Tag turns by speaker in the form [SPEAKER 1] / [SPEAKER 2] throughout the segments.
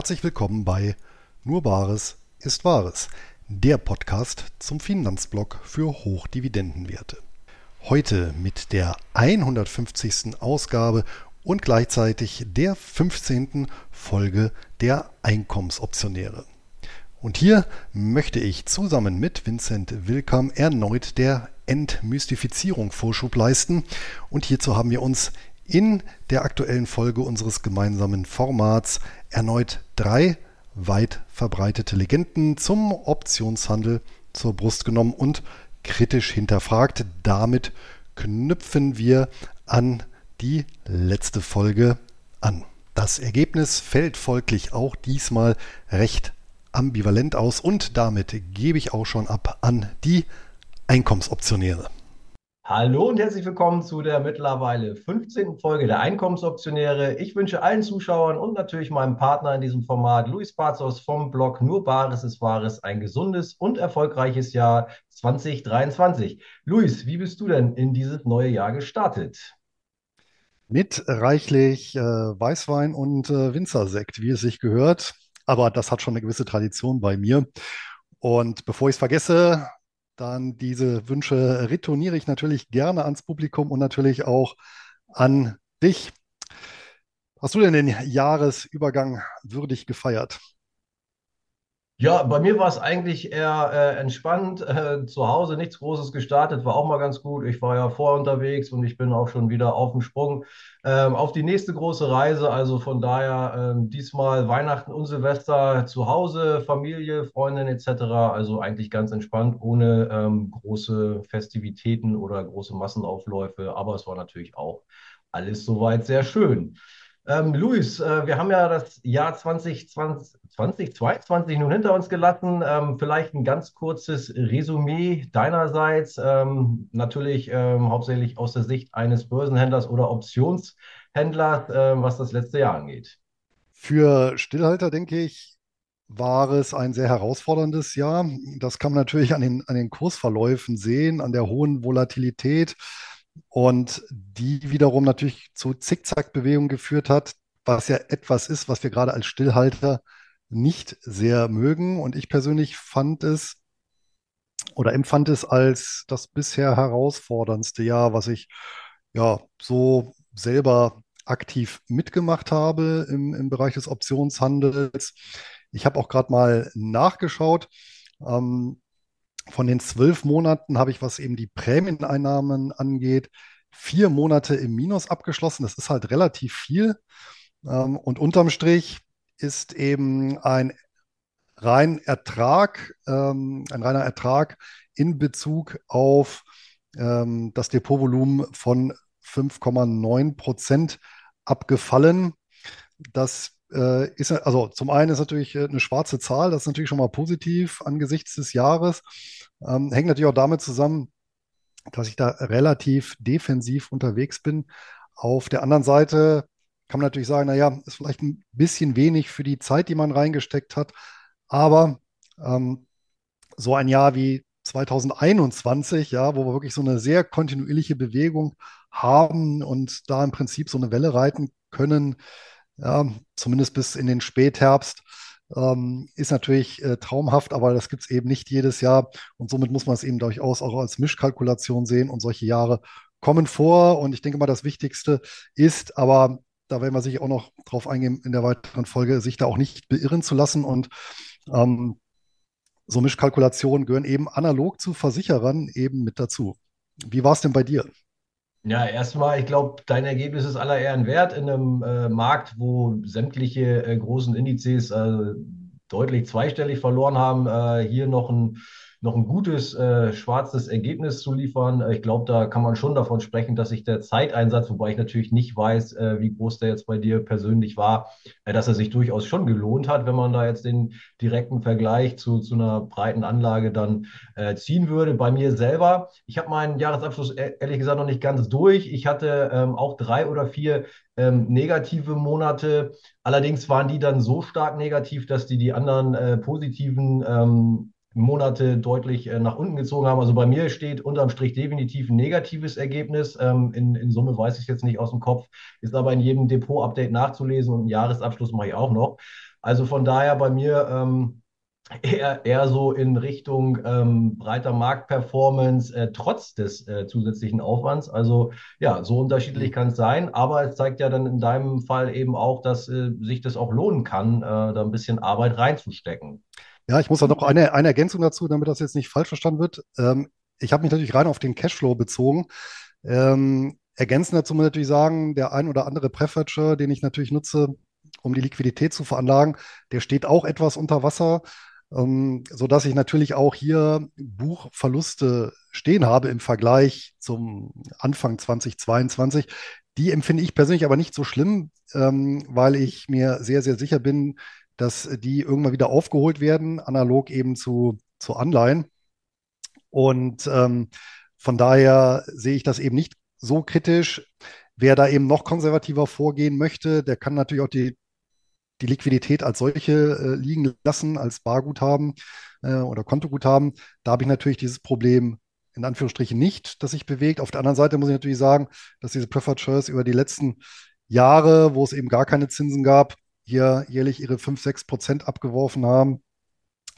[SPEAKER 1] herzlich willkommen bei Nur Bares ist Wahres, der Podcast zum Finanzblock für Hochdividendenwerte. Heute mit der 150. Ausgabe und gleichzeitig der 15. Folge der Einkommensoptionäre. Und hier möchte ich zusammen mit Vincent Wilkam erneut der Entmystifizierung Vorschub leisten. Und hierzu haben wir uns in der aktuellen Folge unseres gemeinsamen Formats erneut drei weit verbreitete Legenden zum Optionshandel zur Brust genommen und kritisch hinterfragt. Damit knüpfen wir an die letzte Folge an. Das Ergebnis fällt folglich auch diesmal recht ambivalent aus und damit gebe ich auch schon ab an die Einkommensoptionäre.
[SPEAKER 2] Hallo und herzlich willkommen zu der mittlerweile 15. Folge der Einkommensoptionäre. Ich wünsche allen Zuschauern und natürlich meinem Partner in diesem Format, Luis Bazos vom Blog Nur Bares ist Wahres, ein gesundes und erfolgreiches Jahr 2023. Luis, wie bist du denn in dieses neue Jahr gestartet?
[SPEAKER 1] Mit reichlich äh, Weißwein und äh, Winzersekt, wie es sich gehört. Aber das hat schon eine gewisse Tradition bei mir. Und bevor ich es vergesse, dann diese Wünsche retourniere ich natürlich gerne ans Publikum und natürlich auch an dich. Hast du denn den Jahresübergang würdig gefeiert?
[SPEAKER 2] Ja, bei mir war es eigentlich eher äh, entspannt. Äh, zu Hause nichts Großes gestartet, war auch mal ganz gut. Ich war ja vor unterwegs und ich bin auch schon wieder auf dem Sprung ähm, auf die nächste große Reise. Also von daher ähm, diesmal Weihnachten und Silvester zu Hause, Familie, Freundin etc. Also eigentlich ganz entspannt, ohne ähm, große Festivitäten oder große Massenaufläufe. Aber es war natürlich auch alles soweit sehr schön. Ähm, Luis, äh, wir haben ja das Jahr 2020, 2022 nun hinter uns gelassen. Ähm, vielleicht ein ganz kurzes Resümee deinerseits. Ähm, natürlich ähm, hauptsächlich aus der Sicht eines Börsenhändlers oder Optionshändlers, äh, was das letzte Jahr angeht.
[SPEAKER 1] Für Stillhalter, denke ich, war es ein sehr herausforderndes Jahr. Das kann man natürlich an den, an den Kursverläufen sehen, an der hohen Volatilität und die wiederum natürlich zu Zickzackbewegungen geführt hat, was ja etwas ist, was wir gerade als Stillhalter nicht sehr mögen. Und ich persönlich fand es oder empfand es als das bisher herausforderndste Jahr, was ich ja so selber aktiv mitgemacht habe im, im Bereich des Optionshandels. Ich habe auch gerade mal nachgeschaut. Ähm, von den zwölf Monaten habe ich, was eben die Prämieneinnahmen angeht, vier Monate im Minus abgeschlossen. Das ist halt relativ viel. Ähm, und unterm Strich ist eben ein rein Ertrag, ähm, ein reiner Ertrag in Bezug auf ähm, das Depotvolumen von 5,9 Prozent abgefallen. Das äh, ist, also zum einen ist natürlich äh, eine schwarze Zahl, das ist natürlich schon mal positiv angesichts des Jahres. Ähm, hängt natürlich auch damit zusammen, dass ich da relativ defensiv unterwegs bin. Auf der anderen Seite kann man natürlich sagen, naja, ist vielleicht ein bisschen wenig für die Zeit, die man reingesteckt hat. Aber ähm, so ein Jahr wie 2021, ja, wo wir wirklich so eine sehr kontinuierliche Bewegung haben und da im Prinzip so eine Welle reiten können, ja, zumindest bis in den Spätherbst, ähm, ist natürlich äh, traumhaft, aber das gibt es eben nicht jedes Jahr und somit muss man es eben durchaus auch als Mischkalkulation sehen und solche Jahre kommen vor und ich denke mal, das Wichtigste ist, aber da werden wir sicher auch noch drauf eingehen in der weiteren Folge, sich da auch nicht beirren zu lassen und ähm, so Mischkalkulationen gehören eben analog zu Versicherern eben mit dazu. Wie war es denn bei dir?
[SPEAKER 2] Ja, erstmal, ich glaube, dein Ergebnis ist aller Ehren wert in einem äh, Markt, wo sämtliche äh, großen Indizes äh, deutlich zweistellig verloren haben. Äh, hier noch ein noch ein gutes äh, schwarzes Ergebnis zu liefern. Äh, ich glaube, da kann man schon davon sprechen, dass sich der Zeiteinsatz, wobei ich natürlich nicht weiß, äh, wie groß der jetzt bei dir persönlich war, äh, dass er sich durchaus schon gelohnt hat, wenn man da jetzt den direkten Vergleich zu, zu einer breiten Anlage dann äh, ziehen würde. Bei mir selber, ich habe meinen Jahresabschluss e-, ehrlich gesagt noch nicht ganz durch. Ich hatte ähm, auch drei oder vier ähm, negative Monate. Allerdings waren die dann so stark negativ, dass die die anderen äh, positiven ähm, Monate deutlich äh, nach unten gezogen haben. Also bei mir steht unterm Strich definitiv ein negatives Ergebnis. Ähm, in, in Summe weiß ich jetzt nicht aus dem Kopf, ist aber in jedem Depot-Update nachzulesen und einen Jahresabschluss mache ich auch noch. Also von daher bei mir ähm, eher, eher so in Richtung ähm, breiter Marktperformance, äh, trotz des äh, zusätzlichen Aufwands. Also ja, so unterschiedlich kann es sein, aber es zeigt ja dann in deinem Fall eben auch, dass äh, sich das auch lohnen kann, äh, da ein bisschen Arbeit reinzustecken.
[SPEAKER 1] Ja, ich muss da noch eine, eine Ergänzung dazu, damit das jetzt nicht falsch verstanden wird. Ähm, ich habe mich natürlich rein auf den Cashflow bezogen. Ähm, ergänzend dazu muss ich natürlich sagen, der ein oder andere Prefetcher, den ich natürlich nutze, um die Liquidität zu veranlagen, der steht auch etwas unter Wasser ähm, sodass ich natürlich auch hier Buchverluste stehen habe im Vergleich zum Anfang 2022. Die empfinde ich persönlich aber nicht so schlimm, ähm, weil ich mir sehr, sehr sicher bin, dass die irgendwann wieder aufgeholt werden, analog eben zu, zu Anleihen. Und ähm, von daher sehe ich das eben nicht so kritisch. Wer da eben noch konservativer vorgehen möchte, der kann natürlich auch die die Liquidität als solche äh, liegen lassen, als Barguthaben äh, oder Kontoguthaben. Da habe ich natürlich dieses Problem in Anführungsstrichen nicht, das sich bewegt. Auf der anderen Seite muss ich natürlich sagen, dass diese Preferred Shares über die letzten Jahre, wo es eben gar keine Zinsen gab, hier jährlich ihre 5, 6 Prozent abgeworfen haben,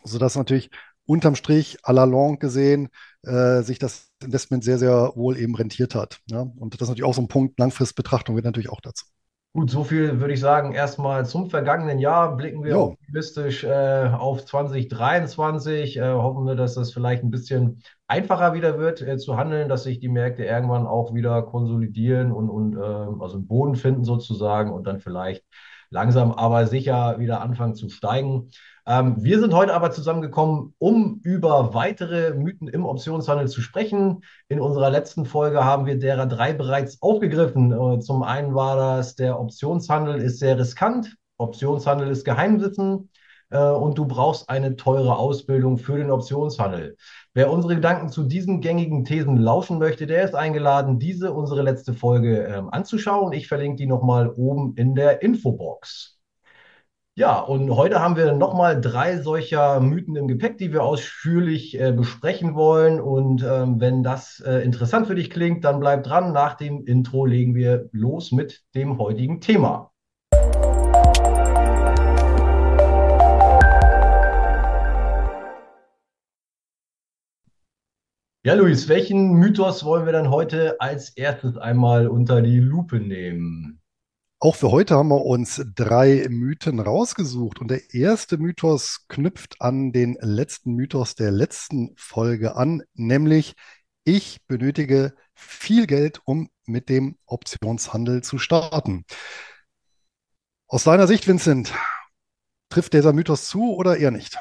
[SPEAKER 1] sodass natürlich unterm Strich à la longue gesehen äh, sich das Investment sehr, sehr wohl eben rentiert hat. Ja? Und das ist natürlich auch so ein Punkt, Langfristbetrachtung wird natürlich auch dazu.
[SPEAKER 2] Gut, so viel würde ich sagen. Erstmal zum vergangenen Jahr blicken wir
[SPEAKER 1] Jo,
[SPEAKER 2] optimistisch äh, auf 2023. Äh, hoffen wir, dass das vielleicht ein bisschen einfacher wieder wird äh, zu handeln, dass sich die Märkte irgendwann auch wieder konsolidieren und, und äh, also einen Boden finden sozusagen und dann vielleicht langsam aber sicher wieder anfangen zu steigen. Ähm, wir sind heute aber zusammengekommen, um über weitere Mythen im Optionshandel zu sprechen. In unserer letzten Folge haben wir derer drei bereits aufgegriffen. Äh, zum einen war das, der Optionshandel ist sehr riskant, Optionshandel ist Geheimwissen äh, und du brauchst eine teure Ausbildung für den Optionshandel. Wer unsere Gedanken zu diesen gängigen Thesen lauschen möchte, der ist eingeladen, diese unsere letzte Folge äh, anzuschauen. Ich verlinke die nochmal oben in der Infobox. Ja, und heute haben wir nochmal drei solcher Mythen im Gepäck, die wir ausführlich äh, besprechen wollen. Und ähm, wenn das äh, interessant für dich klingt, dann bleib dran. Nach dem Intro legen wir los mit dem heutigen Thema. Ja, Luis, welchen Mythos wollen wir dann heute als erstes einmal unter die Lupe nehmen?
[SPEAKER 1] auch für heute haben wir uns drei Mythen rausgesucht. Und der erste Mythos knüpft an den letzten Mythos der letzten Folge an, nämlich ich benötige viel Geld, um mit dem Optionshandel zu starten. Aus deiner Sicht, Vincent, trifft dieser Mythos zu oder eher nicht?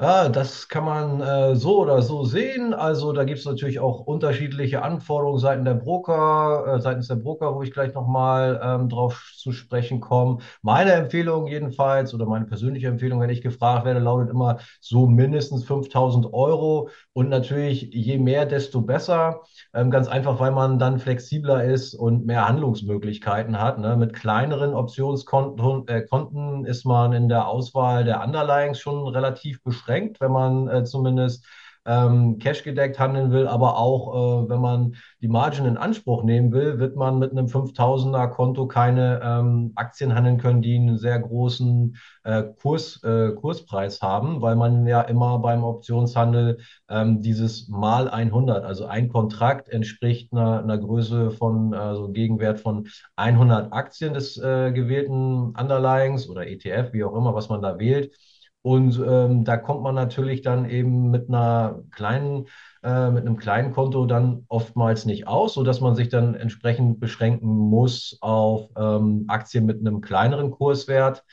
[SPEAKER 2] Ja, das kann man äh, so oder so sehen. Also da gibt es natürlich auch unterschiedliche Anforderungen seitens der Broker, äh, seitens der Broker, wo ich gleich nochmal ähm, drauf zu sprechen komme. Meine Empfehlung jedenfalls oder meine persönliche Empfehlung, wenn ich gefragt werde, lautet immer so mindestens 5000 Euro und natürlich je mehr, desto besser. Ähm, ganz einfach, weil man dann flexibler ist und mehr Handlungsmöglichkeiten hat. Ne? Mit kleineren Optionskonten äh, Konten ist man in der Auswahl der Underlyings schon relativ beschränkt beschränkt, wenn man äh, zumindest ähm, Cash gedeckt handeln will, aber auch äh, wenn man die Margin in Anspruch nehmen will, wird man mit einem 5000er Konto keine ähm, Aktien handeln können, die einen sehr großen äh, Kurs, äh, Kurspreis haben, weil man ja immer beim Optionshandel ähm, dieses mal 100, also ein Kontrakt entspricht einer, einer Größe von also Gegenwert von 100 Aktien des äh, gewählten Underlyings oder ETF, wie auch immer, was man da wählt. Und ähm, da kommt man natürlich dann eben mit einer kleinen, äh, mit einem kleinen Konto dann oftmals nicht aus, sodass man sich dann entsprechend beschränken muss auf ähm, Aktien mit einem kleineren Kurswert.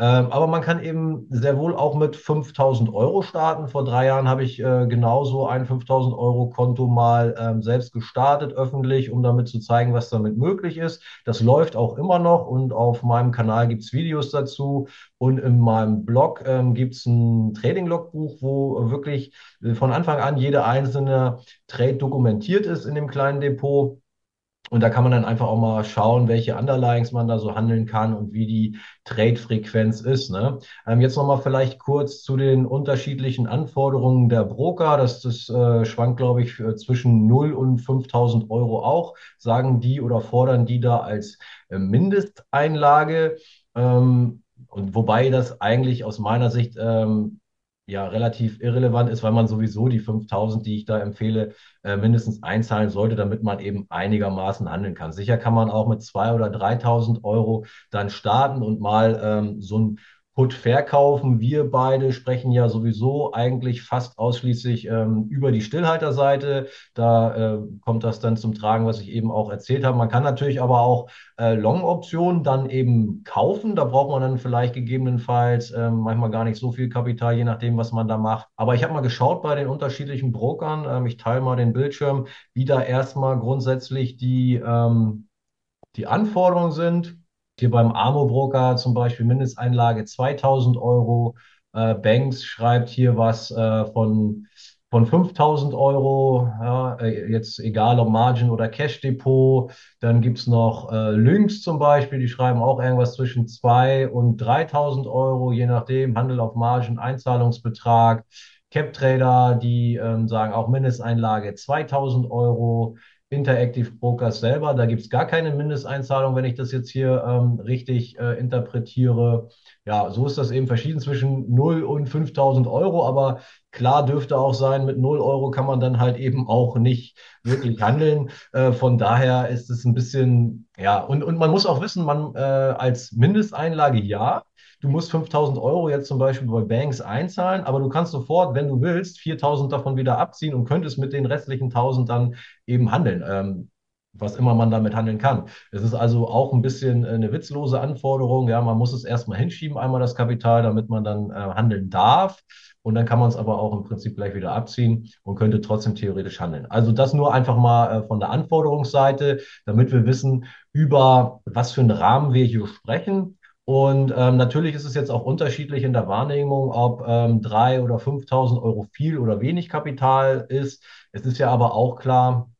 [SPEAKER 2] Ähm, aber man kann eben sehr wohl auch mit 5000 Euro starten. Vor drei Jahren habe ich äh, genauso ein 5000 Euro Konto mal ähm, selbst gestartet, öffentlich, um damit zu zeigen, was damit möglich ist. Das läuft auch immer noch und auf meinem Kanal gibt es Videos dazu. Und in meinem Blog ähm, gibt es ein Trading-Logbuch, wo wirklich von Anfang an jede einzelne Trade dokumentiert ist in dem kleinen Depot. Und da kann man dann einfach auch mal schauen, welche Underlyings man da so handeln kann und wie die Trade-Frequenz ist. Ne? Ähm, jetzt nochmal vielleicht kurz zu den unterschiedlichen Anforderungen der Broker. Das, das äh, schwankt, glaube ich, zwischen 0 und 5000 Euro auch, sagen die oder fordern die da als äh, Mindesteinlage. Ähm, und wobei das eigentlich aus meiner Sicht ähm, ja relativ irrelevant ist, weil man sowieso die 5000, die ich da empfehle, äh, mindestens einzahlen sollte, damit man eben einigermaßen handeln kann. Sicher kann man auch mit 2.000 oder 3.000 Euro dann starten und mal ähm, so ein Put verkaufen. Wir beide sprechen ja sowieso eigentlich fast ausschließlich ähm, über die Stillhalterseite. Da äh, kommt das dann zum Tragen, was ich eben auch erzählt habe. Man kann natürlich aber auch äh, Long-Optionen dann eben kaufen. Da braucht man dann vielleicht gegebenenfalls äh, manchmal gar nicht so viel Kapital, je nachdem, was man da macht. Aber ich habe mal geschaut bei den unterschiedlichen Brokern. Ähm, ich teile mal den Bildschirm, wie da erstmal grundsätzlich die, ähm, die Anforderungen sind. Hier beim Amo-Broker zum Beispiel Mindesteinlage 2000 Euro. Äh, Banks schreibt hier was äh, von, von 5000 Euro. Ja, äh, jetzt egal ob Margin oder Cash Depot. Dann gibt es noch äh, Lynx zum Beispiel. Die schreiben auch irgendwas zwischen 2 und 3000 Euro, je nachdem. Handel auf Margin, Einzahlungsbetrag. CapTrader, die ähm, sagen auch Mindesteinlage 2000 Euro. Interactive Brokers selber. Da gibt es gar keine Mindesteinzahlung, wenn ich das jetzt hier ähm, richtig äh, interpretiere. Ja, so ist das eben verschieden zwischen 0 und 5000 Euro, aber klar dürfte auch sein, mit 0 Euro kann man dann halt eben auch nicht wirklich handeln. Äh, von daher ist es ein bisschen, ja, und, und man muss auch wissen, man äh, als Mindesteinlage ja, du musst 5000 Euro jetzt zum Beispiel bei Banks einzahlen, aber du kannst sofort, wenn du willst, 4000 davon wieder abziehen und könntest mit den restlichen 1000 dann eben handeln. Ähm, was immer man damit handeln kann. Es ist also auch ein bisschen eine witzlose Anforderung. Ja, man muss es erstmal hinschieben, einmal das Kapital, damit man dann äh, handeln darf. Und dann kann man es aber auch im Prinzip gleich wieder abziehen und könnte trotzdem theoretisch handeln. Also das nur einfach mal äh, von der Anforderungsseite, damit wir wissen, über was für einen Rahmen wir hier sprechen. Und ähm, natürlich ist es jetzt auch unterschiedlich in der Wahrnehmung, ob ähm, 3.000 oder 5.000 Euro viel oder wenig Kapital ist. Es ist ja aber auch klar,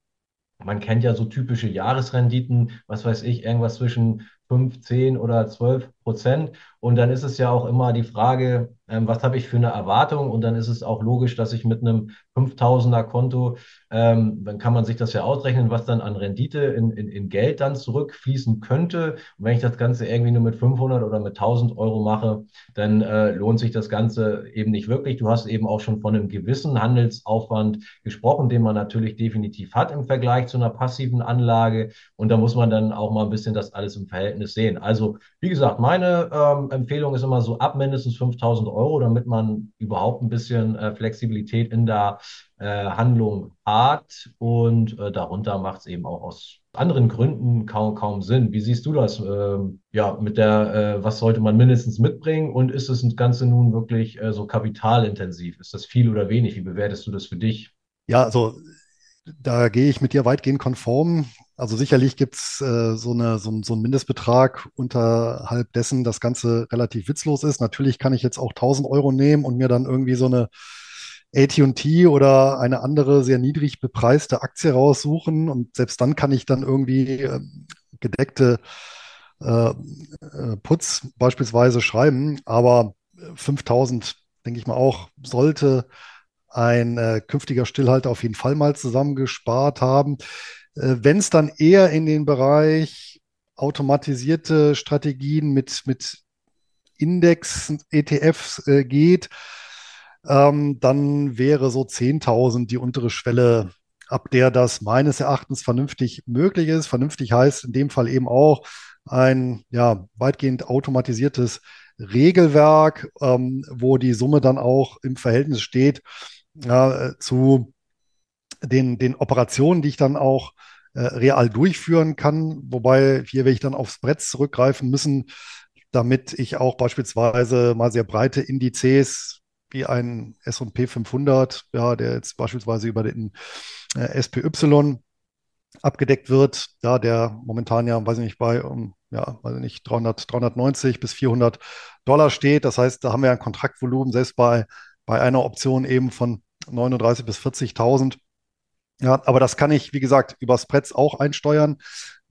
[SPEAKER 2] man kennt ja so typische Jahresrenditen, was weiß ich, irgendwas zwischen 5, 10 oder 12 Prozent. Und dann ist es ja auch immer die Frage, ähm, was habe ich für eine Erwartung? Und dann ist es auch logisch, dass ich mit einem 5000er Konto, ähm, dann kann man sich das ja ausrechnen, was dann an Rendite in, in, in Geld dann zurückfließen könnte. Und wenn ich das Ganze irgendwie nur mit 500 oder mit 1000 Euro mache, dann äh, lohnt sich das Ganze eben nicht wirklich. Du hast eben auch schon von einem gewissen Handelsaufwand gesprochen, den man natürlich definitiv hat im Vergleich zu einer passiven Anlage. Und da muss man dann auch mal ein bisschen das alles im Verhältnis sehen. Also, wie gesagt, meine ähm, Empfehlung ist immer so ab mindestens 5000 Euro, damit man überhaupt ein bisschen äh, Flexibilität in der äh, Handlung hat. Und äh, darunter macht es eben auch aus anderen Gründen kaum, kaum Sinn. Wie siehst du das? Ähm, ja, mit der, äh, was sollte man mindestens mitbringen? Und ist das Ganze nun wirklich äh, so kapitalintensiv? Ist das viel oder wenig? Wie bewertest du das für dich?
[SPEAKER 1] Ja, also da gehe ich mit dir weitgehend konform. Also sicherlich gibt es äh, so, eine, so, so einen Mindestbetrag, unterhalb dessen das Ganze relativ witzlos ist. Natürlich kann ich jetzt auch 1000 Euro nehmen und mir dann irgendwie so eine AT&T oder eine andere sehr niedrig bepreiste Aktie raussuchen und selbst dann kann ich dann irgendwie äh, gedeckte äh, äh Putz beispielsweise schreiben, aber 5000 denke ich mal auch sollte ein äh, künftiger Stillhalter auf jeden Fall mal zusammengespart haben. Äh, Wenn es dann eher in den Bereich automatisierte Strategien mit, mit Index-ETFs äh, geht, ähm, dann wäre so 10.000 die untere Schwelle, ab der das meines Erachtens vernünftig möglich ist. Vernünftig heißt in dem Fall eben auch ein ja, weitgehend automatisiertes Regelwerk, ähm, wo die Summe dann auch im Verhältnis steht ja, zu den, den Operationen, die ich dann auch äh, real durchführen kann. Wobei hier werde ich dann aufs Brett zurückgreifen müssen, damit ich auch beispielsweise mal sehr breite Indizes wie ein S&P 500, ja, der jetzt beispielsweise über den äh, SPY abgedeckt wird, ja, der momentan ja, weiß ich nicht, bei um, ja, weiß ich nicht, 300, 390 bis 400 Dollar steht. Das heißt, da haben wir ein Kontraktvolumen selbst bei, bei einer Option eben von 39 bis 40.000 Ja, aber das kann ich, wie gesagt, über Spreads auch einsteuern,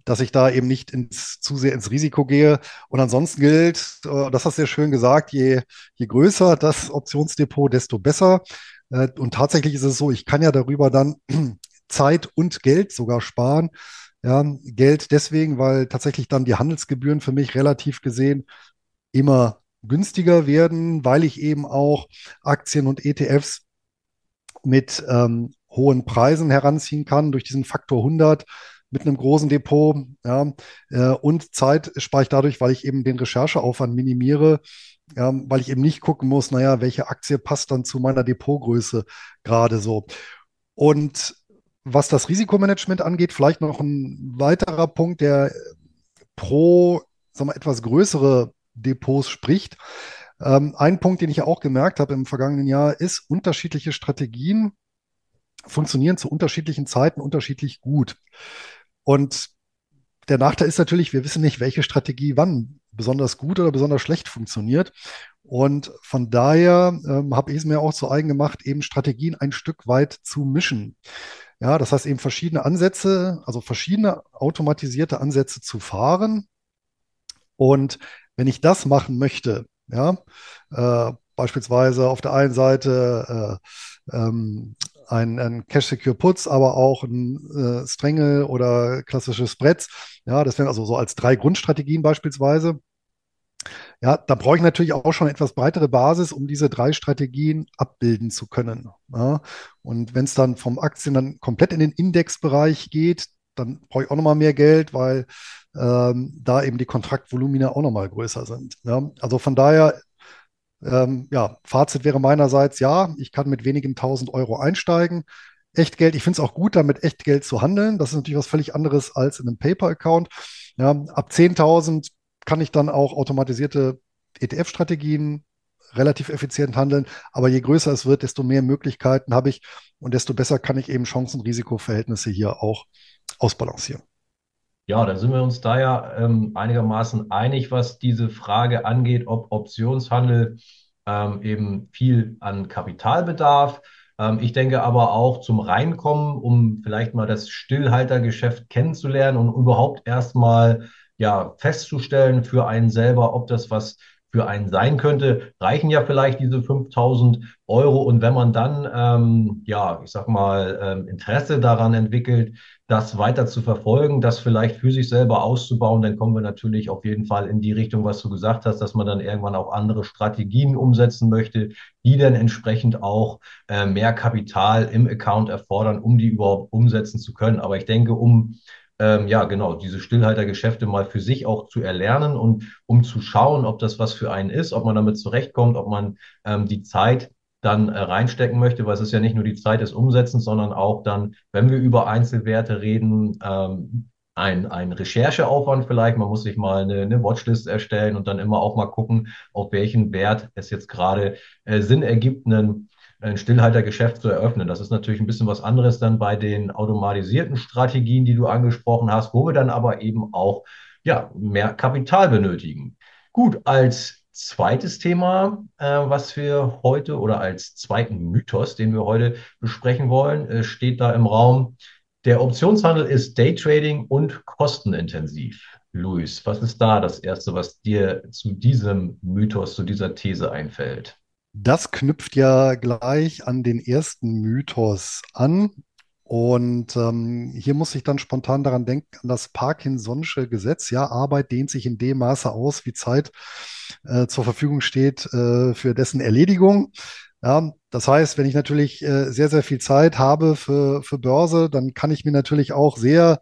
[SPEAKER 1] dass ich da eben nicht ins, zu sehr ins Risiko gehe. Und ansonsten gilt, äh, das hast du sehr schön gesagt, je, je größer das Optionsdepot, desto besser. Äh, und tatsächlich ist es so, ich kann ja darüber dann Zeit und Geld sogar sparen. Ja, Geld deswegen, weil tatsächlich dann die Handelsgebühren für mich relativ gesehen immer günstiger werden, weil ich eben auch Aktien und ETFs mit ähm, hohen Preisen heranziehen kann durch diesen Faktor 100 mit einem großen Depot. Ja, äh, und Zeit spare ich dadurch, weil ich eben den Rechercheaufwand minimiere, ja, weil ich eben nicht gucken muss, naja, welche Aktie passt dann zu meiner Depotgröße gerade so. Und was das Risikomanagement angeht, vielleicht noch ein weiterer Punkt, der pro sagen wir, etwas größere Depots spricht. Ähm, ein Punkt, den ich ja auch gemerkt habe im vergangenen Jahr, ist, unterschiedliche Strategien funktionieren zu unterschiedlichen Zeiten unterschiedlich gut. Und der Nachteil ist natürlich, wir wissen nicht, welche Strategie wann besonders gut oder besonders schlecht funktioniert. Und von daher ähm, habe ich es mir auch zu eigen gemacht, eben Strategien ein Stück weit zu mischen. Ja, das heißt eben verschiedene Ansätze, also verschiedene automatisierte Ansätze zu fahren. Und wenn ich das machen möchte, ja, äh, beispielsweise auf der einen Seite äh, ähm, ein, ein Cash-Secure Puts, aber auch ein äh, Stränge oder klassisches Spreads. Ja, das wären also so als drei Grundstrategien beispielsweise. Ja, da brauche ich natürlich auch schon etwas breitere Basis, um diese drei Strategien abbilden zu können. Ja, und wenn es dann vom Aktien dann komplett in den Indexbereich geht, dann brauche ich auch nochmal mehr Geld, weil ähm, da eben die Kontraktvolumina auch nochmal größer sind. Ja, also von daher ähm, ja, Fazit wäre meinerseits, ja, ich kann mit wenigen tausend Euro einsteigen. Echtgeld, ich finde es auch gut, damit Echtgeld zu handeln. Das ist natürlich was völlig anderes als in einem Paper-Account. Ja, ab 10.000 kann ich dann auch automatisierte ETF-Strategien relativ effizient handeln. Aber je größer es wird, desto mehr Möglichkeiten habe ich und desto besser kann ich eben Chancen-Risiko-Verhältnisse hier auch ausbalancieren.
[SPEAKER 2] Ja, da sind wir uns da ja ähm, einigermaßen einig, was diese Frage angeht, ob Optionshandel ähm, eben viel an Kapital bedarf. Ähm, ich denke aber auch zum Reinkommen, um vielleicht mal das Stillhaltergeschäft kennenzulernen und überhaupt erstmal ja festzustellen für einen selber, ob das was für einen sein könnte, reichen ja vielleicht diese 5000 Euro. Und wenn man dann, ähm, ja, ich sag mal, ähm, Interesse daran entwickelt, das weiter zu verfolgen, das vielleicht für sich selber auszubauen, dann kommen wir natürlich auf jeden Fall in die Richtung, was du gesagt hast, dass man dann irgendwann auch andere Strategien umsetzen möchte, die dann entsprechend auch äh, mehr Kapital im Account erfordern, um die überhaupt umsetzen zu können. Aber ich denke, um ähm, ja, genau, diese Stillhaltergeschäfte mal für sich auch zu erlernen und um zu schauen, ob das was für einen ist, ob man damit zurechtkommt, ob man ähm, die Zeit dann äh, reinstecken möchte, weil es ist ja nicht nur die Zeit des Umsetzens, sondern auch dann, wenn wir über Einzelwerte reden, ähm, ein, ein Rechercheaufwand vielleicht. Man muss sich mal eine, eine Watchlist erstellen und dann immer auch mal gucken, auf welchen Wert es jetzt gerade äh, Sinn ergibt, einen ein Stillhaltergeschäft zu eröffnen. Das ist natürlich ein bisschen was anderes dann bei den automatisierten Strategien, die du angesprochen hast, wo wir dann aber eben auch ja, mehr Kapital benötigen. Gut, als zweites Thema, äh, was wir heute oder als zweiten Mythos, den wir heute besprechen wollen, äh, steht da im Raum, der Optionshandel ist Daytrading und kostenintensiv. Luis, was ist da das Erste, was dir zu diesem Mythos, zu dieser These einfällt?
[SPEAKER 1] Das knüpft ja gleich an den ersten Mythos an. Und ähm, hier muss ich dann spontan daran denken, an das Parkinson'sche Gesetz. Ja, Arbeit dehnt sich in dem Maße aus, wie Zeit äh, zur Verfügung steht äh, für dessen Erledigung. Ja, das heißt, wenn ich natürlich äh, sehr, sehr viel Zeit habe für, für Börse, dann kann ich mir natürlich auch sehr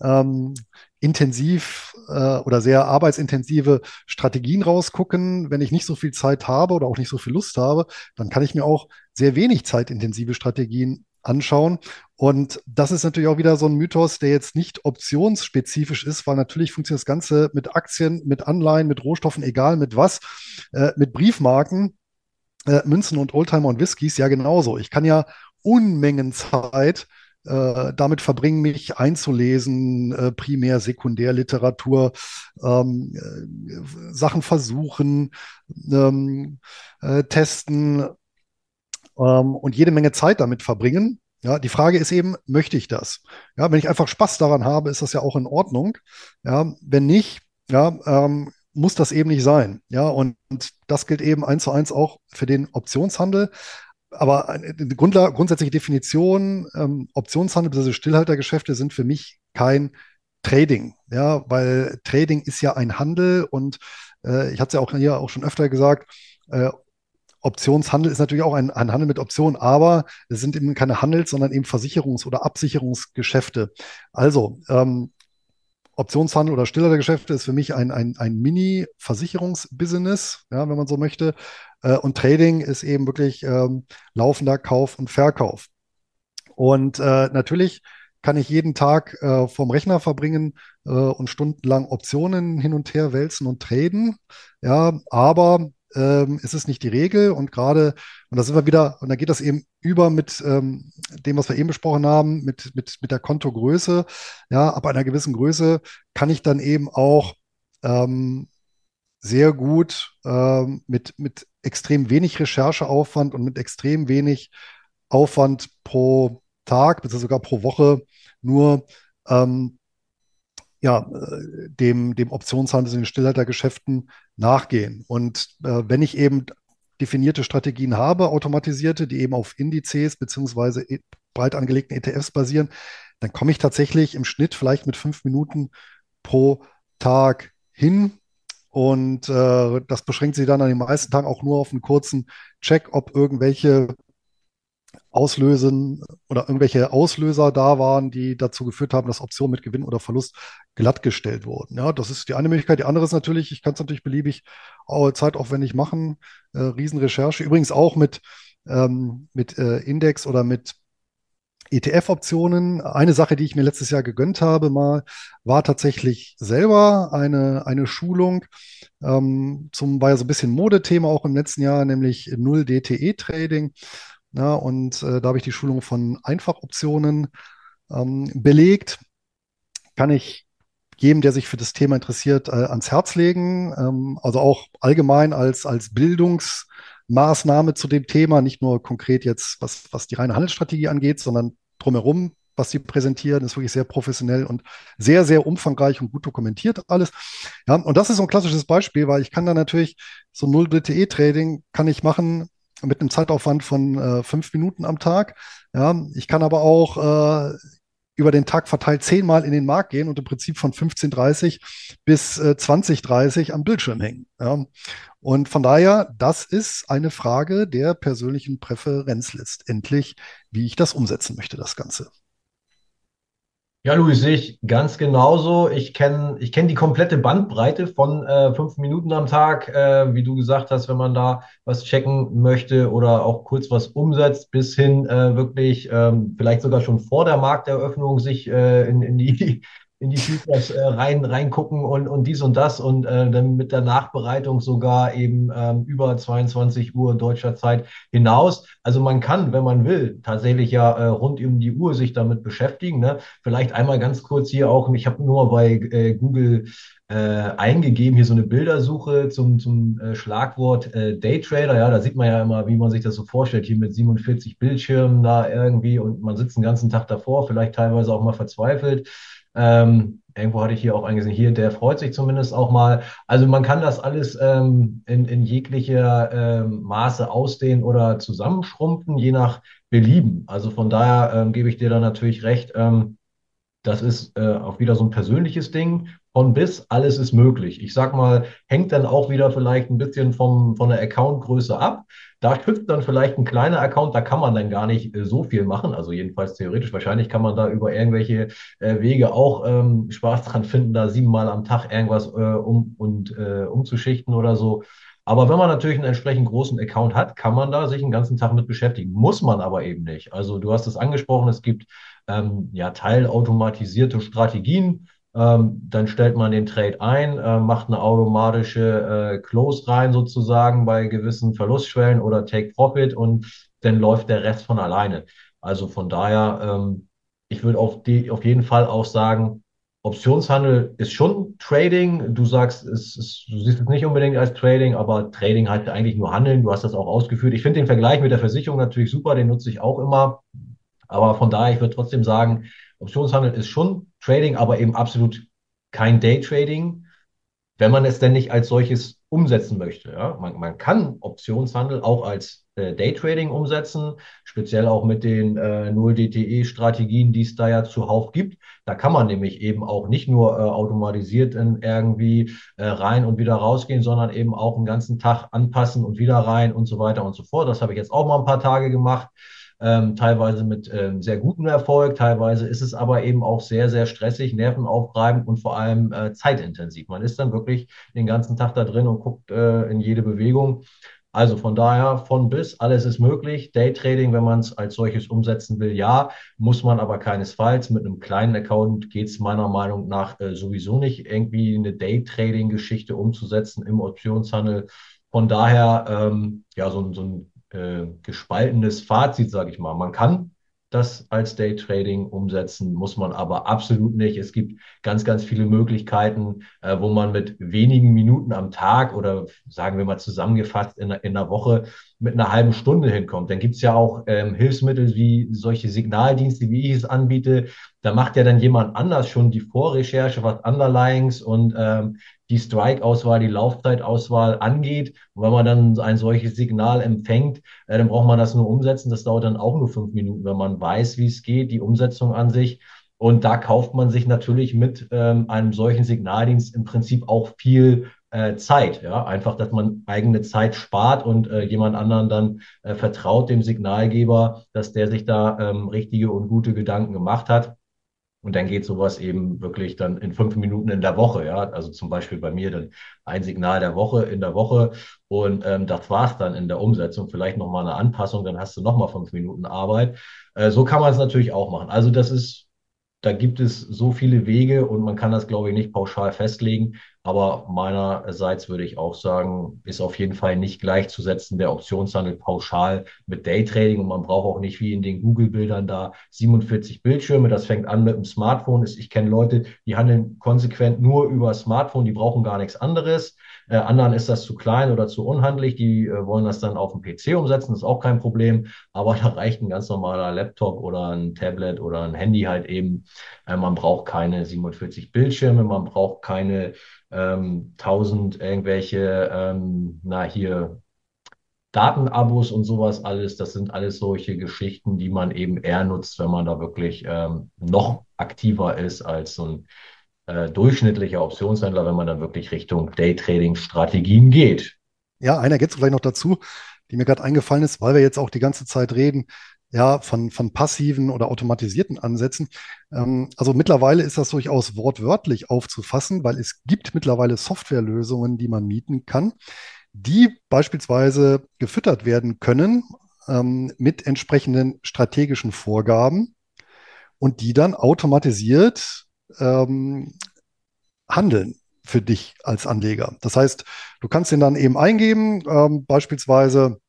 [SPEAKER 1] ähm, intensiv äh, oder sehr arbeitsintensive Strategien rausgucken. Wenn ich nicht so viel Zeit habe oder auch nicht so viel Lust habe, dann kann ich mir auch sehr wenig zeitintensive Strategien anschauen. Und das ist natürlich auch wieder so ein Mythos, der jetzt nicht optionsspezifisch ist, weil natürlich funktioniert das Ganze mit Aktien, mit Anleihen, mit Rohstoffen, egal mit was, äh, mit Briefmarken, äh, Münzen und Oldtimer und Whiskys ja genauso. Ich kann ja Unmengen Zeit äh, damit verbringen, mich einzulesen, äh, Primär-, Sekundärliteratur, ähm, äh, Sachen versuchen, ähm, äh, testen ähm, und jede Menge Zeit damit verbringen. Ja, die Frage ist eben, möchte ich das? Ja, wenn ich einfach Spaß daran habe, ist das ja auch in Ordnung. Ja, wenn nicht, ja, ähm, muss das eben nicht sein. Ja, und, und das gilt eben eins zu eins auch für den Optionshandel. Aber eine Grundla grundsätzliche Definition, ähm, Optionshandel bzw. Stillhaltergeschäfte sind für mich kein Trading. Ja, weil Trading ist ja ein Handel und äh, ich hatte es ja auch hier auch schon öfter gesagt, äh, Optionshandel ist natürlich auch ein, ein Handel mit Optionen, aber es sind eben keine Handels-, sondern eben Versicherungs- oder Absicherungsgeschäfte. Also, ähm, Optionshandel oder stillere Geschäfte ist für mich ein, ein, ein Mini-Versicherungsbusiness, ja, wenn man so möchte. Äh, und Trading ist eben wirklich ähm, laufender Kauf und Verkauf. Und äh, natürlich kann ich jeden Tag äh, vorm Rechner verbringen äh, und stundenlang Optionen hin und her wälzen und traden. Ja, aber ähm, ist es nicht die Regel und gerade, und da sind wir wieder, und da geht das eben über mit ähm, dem, was wir eben besprochen haben, mit, mit, mit der Kontogröße. Ja, ab einer gewissen Größe kann ich dann eben auch ähm, sehr gut ähm, mit, mit extrem wenig Rechercheaufwand und mit extrem wenig Aufwand pro Tag, beziehungsweise sogar pro Woche nur ähm, ja, äh, dem, dem Optionshandel den Stillhaltergeschäften nachgehen. Und äh, wenn ich eben definierte Strategien habe, automatisierte, die eben auf Indizes beziehungsweise e, breit angelegten ETFs basieren, dann komme ich tatsächlich im Schnitt vielleicht mit fünf Minuten pro Tag hin. Und äh, das beschränkt sich dann an den meisten Tagen auch nur auf einen kurzen Check, ob irgendwelche auslösen oder irgendwelche Auslöser da waren, die dazu geführt haben, dass Optionen mit Gewinn oder Verlust glattgestellt wurden. Ja, das ist die eine Möglichkeit. Die andere ist natürlich, ich kann es natürlich beliebig zeitaufwendig machen, äh, Riesenrecherche. Übrigens auch mit, ähm, mit äh, Index oder mit ETF-Optionen. Eine Sache, die ich mir letztes Jahr gegönnt habe, mal, war tatsächlich selber eine, eine Schulung ähm, zum, war ja so ein bisschen Modethema auch im letzten Jahr, nämlich Null DTE-Trading. Ja, und äh, da habe ich die Schulung von Einfachoptionen ähm, belegt. Kann ich jedem, der sich für das Thema interessiert, äh, ans Herz legen. Ähm, also auch allgemein als, als Bildungsmaßnahme zu dem Thema, nicht nur konkret jetzt, was, was die reine Handelsstrategie angeht, sondern drumherum, was sie präsentieren, ist wirklich sehr professionell und sehr, sehr umfangreich und gut dokumentiert alles. Ja, und das ist so ein klassisches Beispiel, weil ich kann da natürlich so null DTE-Trading kann ich machen mit einem Zeitaufwand von äh, fünf Minuten am Tag. Ja, ich kann aber auch äh, über den Tag verteilt zehnmal in den Markt gehen und im Prinzip von 15.30 bis äh, 20.30 am Bildschirm hängen. Ja. Und von daher, das ist eine Frage der persönlichen Präferenz letztendlich, wie ich das umsetzen möchte, das Ganze.
[SPEAKER 2] Ja, Luis, sehe ich ganz genauso. Ich kenne ich kenn die komplette Bandbreite von äh, fünf Minuten am Tag, äh, wie du gesagt hast, wenn man da was checken möchte oder auch kurz was umsetzt, bis hin äh, wirklich ähm, vielleicht sogar schon vor der Markteröffnung sich äh, in, in die in die Features äh, rein reingucken und, und dies und das und äh, dann mit der Nachbereitung sogar eben ähm, über 22 Uhr deutscher Zeit hinaus. Also man kann, wenn man will, tatsächlich ja äh, rund um die Uhr sich damit beschäftigen. Ne? Vielleicht einmal ganz kurz hier auch, ich habe nur bei äh, Google äh, eingegeben, hier so eine Bildersuche zum, zum äh, Schlagwort äh, Daytrader. Ja, da sieht man ja immer, wie man sich das so vorstellt, hier mit 47 Bildschirmen da irgendwie und man sitzt den ganzen Tag davor, vielleicht teilweise auch mal verzweifelt. Ähm, irgendwo hatte ich hier auch eingesehen, hier, der freut sich zumindest auch mal. Also man kann das alles ähm, in, in jeglicher ähm, Maße ausdehnen oder zusammenschrumpfen, je nach Belieben. Also von daher ähm, gebe ich dir da natürlich recht. Ähm, das ist äh, auch wieder so ein persönliches Ding. Von bis, alles ist möglich. Ich sag mal, hängt dann auch wieder vielleicht ein bisschen vom, von der Accountgröße ab. Da schützt dann vielleicht ein kleiner Account, da kann man dann gar nicht äh, so viel machen. Also jedenfalls theoretisch, wahrscheinlich kann man da über irgendwelche äh, Wege auch ähm, Spaß dran finden, da siebenmal am Tag irgendwas äh, um und äh, umzuschichten oder so. Aber wenn man natürlich einen entsprechend großen Account hat, kann man da sich einen ganzen Tag mit beschäftigen. Muss man aber eben nicht. Also du hast es angesprochen, es gibt ähm, ja teilautomatisierte Strategien. Ähm, dann stellt man den Trade ein, äh, macht eine automatische äh, Close rein sozusagen bei gewissen Verlustschwellen oder Take Profit und dann läuft der Rest von alleine. Also von daher, ähm, ich würde auf, auf jeden Fall auch sagen, Optionshandel ist schon Trading. Du sagst, es ist, du siehst es nicht unbedingt als Trading, aber Trading heißt eigentlich nur Handeln. Du hast das auch ausgeführt. Ich finde den Vergleich mit der Versicherung natürlich super, den nutze ich auch immer. Aber von daher, ich würde trotzdem sagen, Optionshandel ist schon Trading, aber eben absolut kein Day-Trading, wenn man es denn nicht als solches umsetzen möchte. Ja? Man, man kann Optionshandel auch als äh, Daytrading umsetzen, speziell auch mit den äh, 0-DTE-Strategien, die es da ja zuhauf gibt. Da kann man nämlich eben auch nicht nur äh, automatisiert in irgendwie äh, rein und wieder rausgehen, sondern eben auch einen ganzen Tag anpassen und wieder rein und so weiter und so fort. Das habe ich jetzt auch mal ein paar Tage gemacht ähm, teilweise mit ähm, sehr gutem Erfolg, teilweise ist es aber eben auch sehr, sehr stressig, nervenaufreibend und vor allem äh, zeitintensiv. Man ist dann wirklich den ganzen Tag da drin und guckt äh, in jede Bewegung. Also von daher, von bis, alles ist möglich. Daytrading, wenn man es als solches umsetzen will, ja, muss man aber keinesfalls. Mit einem kleinen Account geht es meiner Meinung nach äh, sowieso nicht, irgendwie eine Daytrading-Geschichte umzusetzen im Optionshandel. Von daher, ähm, ja, so, so ein äh, gespaltenes Fazit, sage ich mal. Man kann das als Daytrading umsetzen, muss man aber absolut nicht. Es gibt ganz, ganz viele Möglichkeiten, äh, wo man mit wenigen Minuten am Tag oder sagen wir mal zusammengefasst in, in einer Woche mit einer halben Stunde hinkommt. Dann gibt es ja auch ähm, Hilfsmittel wie solche Signaldienste, wie ich es anbiete. Da macht ja dann jemand anders schon die Vorrecherche, was Underlyings und ähm, die Strike-Auswahl, die Laufzeitauswahl angeht. Und wenn man dann ein solches Signal empfängt, äh, dann braucht man das nur umsetzen. Das dauert dann auch nur fünf Minuten, wenn man weiß, wie es geht, die Umsetzung an sich. Und da kauft man sich natürlich mit ähm, einem solchen Signaldienst im Prinzip auch viel äh, Zeit. Ja, einfach, dass man eigene Zeit spart und äh, jemand anderen dann äh, vertraut dem Signalgeber, dass der sich da ähm, richtige und gute Gedanken gemacht hat. Und dann geht sowas eben wirklich dann in fünf Minuten in der Woche, ja. Also zum Beispiel bei mir dann ein Signal der Woche in der Woche und ähm, das war's dann in der Umsetzung. Vielleicht nochmal eine Anpassung, dann hast du nochmal fünf Minuten Arbeit. Äh, so kann man es natürlich auch machen. Also das ist da gibt es so viele Wege und man kann das, glaube ich, nicht pauschal festlegen. Aber meinerseits würde ich auch sagen, ist auf jeden Fall nicht gleichzusetzen der Optionshandel pauschal mit Daytrading und man braucht auch nicht wie in den Google-Bildern da 47 Bildschirme. Das fängt an mit dem Smartphone. Ich kenne Leute, die handeln konsequent nur über Smartphone, die brauchen gar nichts anderes. Äh, anderen ist das zu klein oder zu unhandlich, die äh, wollen das dann auf dem PC umsetzen, ist auch kein Problem. Aber da reicht ein ganz normaler Laptop oder ein Tablet oder ein Handy halt eben. Äh, man braucht keine 47 Bildschirme, man braucht keine ähm, 1000 irgendwelche, ähm, na hier, Datenabos und sowas alles. Das sind alles solche Geschichten, die man eben eher nutzt, wenn man da wirklich ähm, noch aktiver ist als so ein äh, durchschnittlicher Optionshändler, wenn man dann wirklich Richtung Daytrading-Strategien geht.
[SPEAKER 1] Ja, einer geht vielleicht noch dazu, die mir gerade eingefallen ist, weil wir jetzt auch die ganze Zeit reden, ja, von, von passiven oder automatisierten Ansätzen. Ähm, also mittlerweile ist das durchaus wortwörtlich aufzufassen, weil es gibt mittlerweile Softwarelösungen, die man mieten kann, die beispielsweise gefüttert werden können ähm, mit entsprechenden strategischen Vorgaben und die dann automatisiert ähm, handeln für dich als Anleger. Das heißt, du kannst den dann eben eingeben, ähm, beispielsweise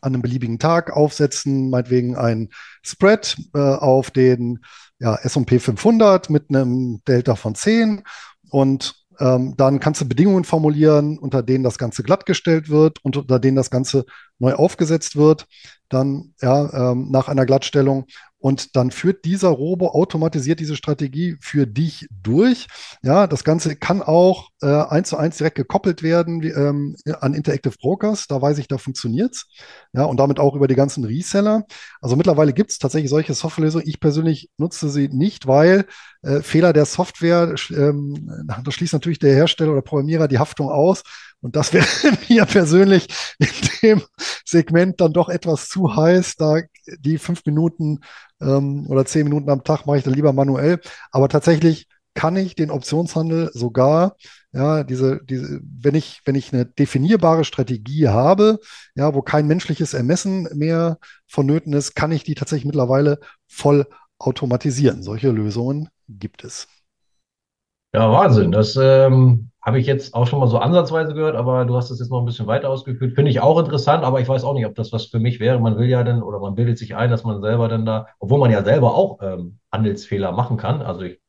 [SPEAKER 1] an einem beliebigen Tag aufsetzen, meinetwegen ein Spread äh, auf den ja, S&P 500 mit einem Delta von 10 und ähm, dann kannst du Bedingungen formulieren, unter denen das Ganze glattgestellt wird und unter denen das Ganze neu aufgesetzt wird, dann ja, ähm, nach einer Glattstellung und dann führt dieser Robo automatisiert diese Strategie für dich durch. Ja, das Ganze kann auch äh, eins zu eins direkt gekoppelt werden ähm, an Interactive Brokers. Da weiß ich, da funktioniert's. Ja, und damit auch über die ganzen Reseller. Also mittlerweile gibt es tatsächlich solche Softwarelösungen. Ich persönlich nutze sie nicht, weil äh, Fehler der Software, ähm, da schließt natürlich der Hersteller oder Programmierer die Haftung aus. Und das wäre mir persönlich in dem Segment dann doch etwas zu heiß, da die fünf Minuten ähm, oder zehn Minuten am Tag mache ich dann lieber manuell. Aber tatsächlich kann ich den Optionshandel sogar, ja, diese, diese, wenn ich, wenn ich eine definierbare Strategie habe, ja, wo kein menschliches Ermessen mehr vonnöten ist, kann ich die tatsächlich mittlerweile voll automatisieren. Solche Lösungen gibt es.
[SPEAKER 2] Ja, Wahnsinn. Das ähm, habe ich jetzt auch schon mal so ansatzweise gehört, aber du hast es jetzt noch ein bisschen weiter ausgeführt. Finde ich auch interessant, aber ich weiß auch nicht, ob das was für mich wäre. Man will ja dann oder man bildet sich ein, dass man selber dann da, obwohl man ja selber auch ähm, Handelsfehler machen kann. Also ich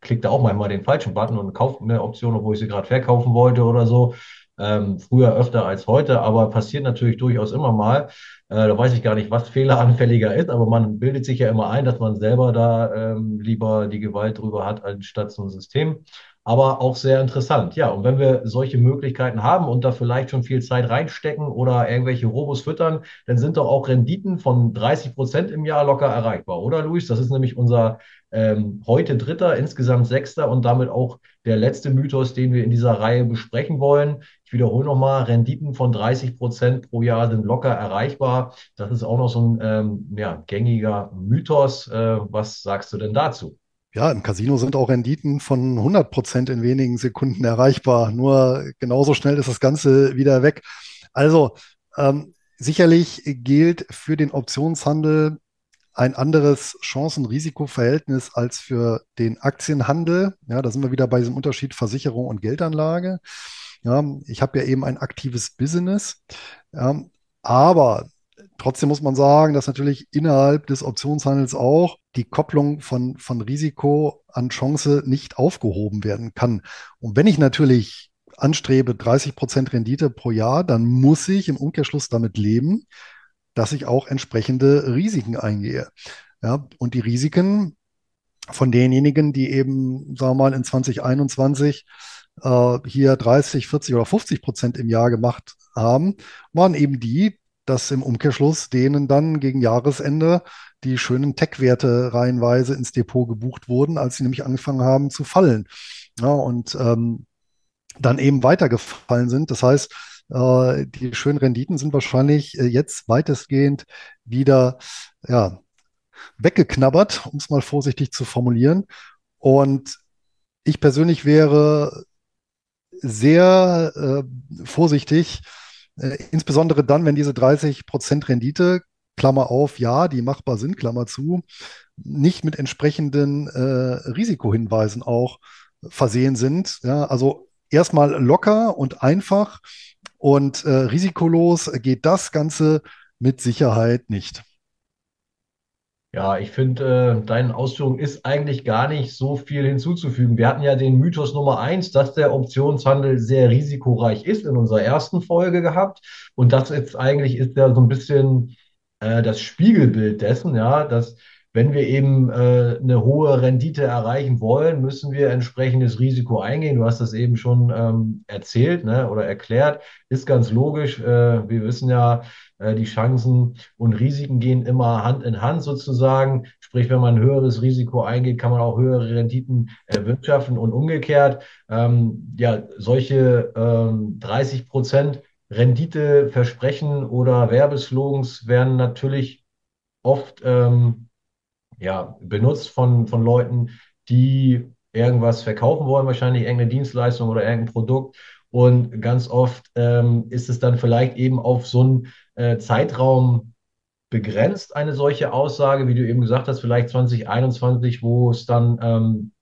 [SPEAKER 2] klicke da auch manchmal den falschen Button und kaufe eine Option, obwohl ich sie gerade verkaufen wollte oder so. Ähm, früher öfter als heute, aber passiert natürlich durchaus immer mal. Äh, da weiß ich gar nicht, was fehleranfälliger ist, aber man bildet sich ja immer ein, dass man selber da ähm, lieber die Gewalt drüber hat, anstatt so ein System aber auch sehr interessant. Ja, und wenn wir solche Möglichkeiten haben und da vielleicht schon viel Zeit reinstecken oder irgendwelche Robos füttern, dann sind doch auch Renditen von 30 Prozent im Jahr locker erreichbar, oder Luis? Das ist nämlich unser ähm, heute dritter, insgesamt sechster und damit auch der letzte Mythos, den wir in dieser Reihe besprechen wollen. Ich wiederhole nochmal, Renditen von 30 Prozent pro Jahr sind locker erreichbar. Das ist auch noch so ein ähm, ja, gängiger Mythos. Äh, was sagst du denn dazu?
[SPEAKER 1] Ja, im Casino sind auch Renditen von 100 Prozent in wenigen Sekunden erreichbar. Nur genauso schnell ist das Ganze wieder weg. Also ähm, sicherlich gilt für den Optionshandel ein anderes Chancen-Risiko-Verhältnis als für den Aktienhandel. Ja, da sind wir wieder bei diesem Unterschied Versicherung und Geldanlage. Ja, ich habe ja eben ein aktives Business. Ja, aber Trotzdem muss man sagen, dass natürlich innerhalb des Optionshandels auch die Kopplung von, von Risiko an Chance nicht aufgehoben werden kann. Und wenn ich natürlich anstrebe 30 Prozent Rendite pro Jahr, dann muss ich im Umkehrschluss damit leben, dass ich auch entsprechende Risiken eingehe. Ja, und die Risiken von denjenigen, die eben, sagen wir mal, in 2021 äh, hier 30, 40 oder 50 Prozent im Jahr gemacht haben, waren eben die, dass im Umkehrschluss denen dann gegen Jahresende die schönen Tech-Werte reihenweise ins Depot gebucht wurden, als sie nämlich angefangen haben zu fallen. Ja, und ähm, dann eben weitergefallen sind. Das heißt, äh, die schönen Renditen sind wahrscheinlich äh, jetzt weitestgehend wieder ja, weggeknabbert, um es mal vorsichtig zu formulieren. Und ich persönlich wäre sehr äh, vorsichtig, äh, insbesondere dann, wenn diese 30 Prozent Rendite, Klammer auf, ja, die machbar sind, Klammer zu, nicht mit entsprechenden äh, Risikohinweisen auch versehen sind. Ja, also erstmal locker und einfach und äh, risikolos geht das Ganze mit Sicherheit nicht.
[SPEAKER 2] Ja, ich finde, äh, deinen Ausführungen ist eigentlich gar nicht so viel hinzuzufügen. Wir hatten ja den Mythos Nummer eins, dass der Optionshandel sehr risikoreich ist in unserer ersten Folge gehabt. Und das jetzt eigentlich ist ja so ein bisschen äh, das Spiegelbild dessen, ja, dass wenn wir eben äh, eine hohe Rendite erreichen wollen, müssen wir entsprechendes Risiko eingehen. Du hast das eben schon ähm, erzählt ne, oder erklärt. Ist ganz logisch. Äh, wir wissen ja, die Chancen und Risiken gehen immer Hand in Hand sozusagen. Sprich, wenn man ein höheres Risiko eingeht, kann man auch höhere Renditen erwirtschaften und umgekehrt. Ähm, ja, solche ähm, 30 Prozent Renditeversprechen oder Werbeslogans werden natürlich oft ähm, ja, benutzt von, von Leuten, die irgendwas verkaufen wollen, wahrscheinlich irgendeine Dienstleistung oder irgendein Produkt. Und ganz oft ähm, ist es dann vielleicht eben auf so einen äh, Zeitraum begrenzt, eine solche Aussage, wie du eben gesagt hast, vielleicht 2021, wo es dann ähm,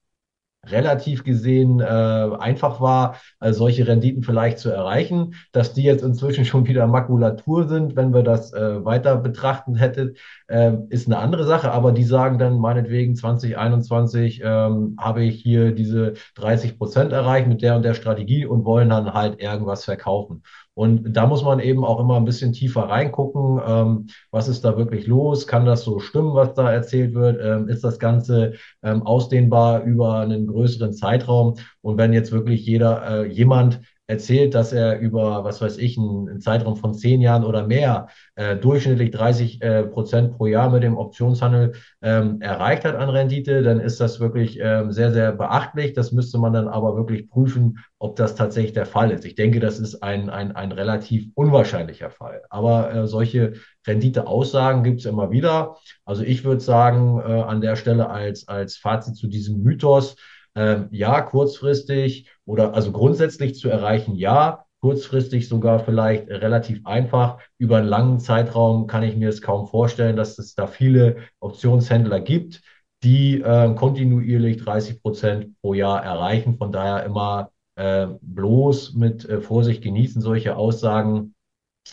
[SPEAKER 2] relativ gesehen äh, einfach war, äh, solche Renditen vielleicht zu erreichen. Dass die jetzt inzwischen schon wieder Makulatur sind, wenn wir das äh, weiter betrachten hätten, äh, ist eine andere Sache. Aber die sagen dann meinetwegen 2021 ähm, habe ich hier diese 30 Prozent erreicht mit der und der Strategie und wollen dann halt irgendwas verkaufen. Und da muss man eben auch immer ein bisschen tiefer reingucken, ähm, was ist da wirklich los? Kann das so stimmen, was da erzählt wird? Ähm, ist das Ganze ähm, ausdehnbar über einen größeren Zeitraum? Und wenn jetzt wirklich jeder, äh, jemand erzählt, dass er über, was weiß ich, einen, Zeitraum von zehn Jahren oder mehr äh, durchschnittlich 30 äh, Prozent pro Jahr mit dem Optionshandel ähm, erreicht hat an Rendite, dann ist das wirklich ähm, sehr, sehr beachtlich. Das müsste man dann aber wirklich prüfen, ob das tatsächlich der Fall ist. Ich denke, das ist ein, ein, ein relativ unwahrscheinlicher Fall. Aber äh, solche Renditeaussagen gibt es immer wieder. Also ich würde sagen, äh, an der Stelle als, als Fazit zu diesem Mythos, ähm, ja, kurzfristig oder also grundsätzlich zu erreichen, ja, kurzfristig sogar vielleicht relativ einfach. Über einen langen Zeitraum kann ich mir es kaum vorstellen, dass es da viele Optionshändler gibt, die äh, kontinuierlich 30 Prozent pro Jahr erreichen. Von daher immer äh, bloß mit äh, Vorsicht genießen solche Aussagen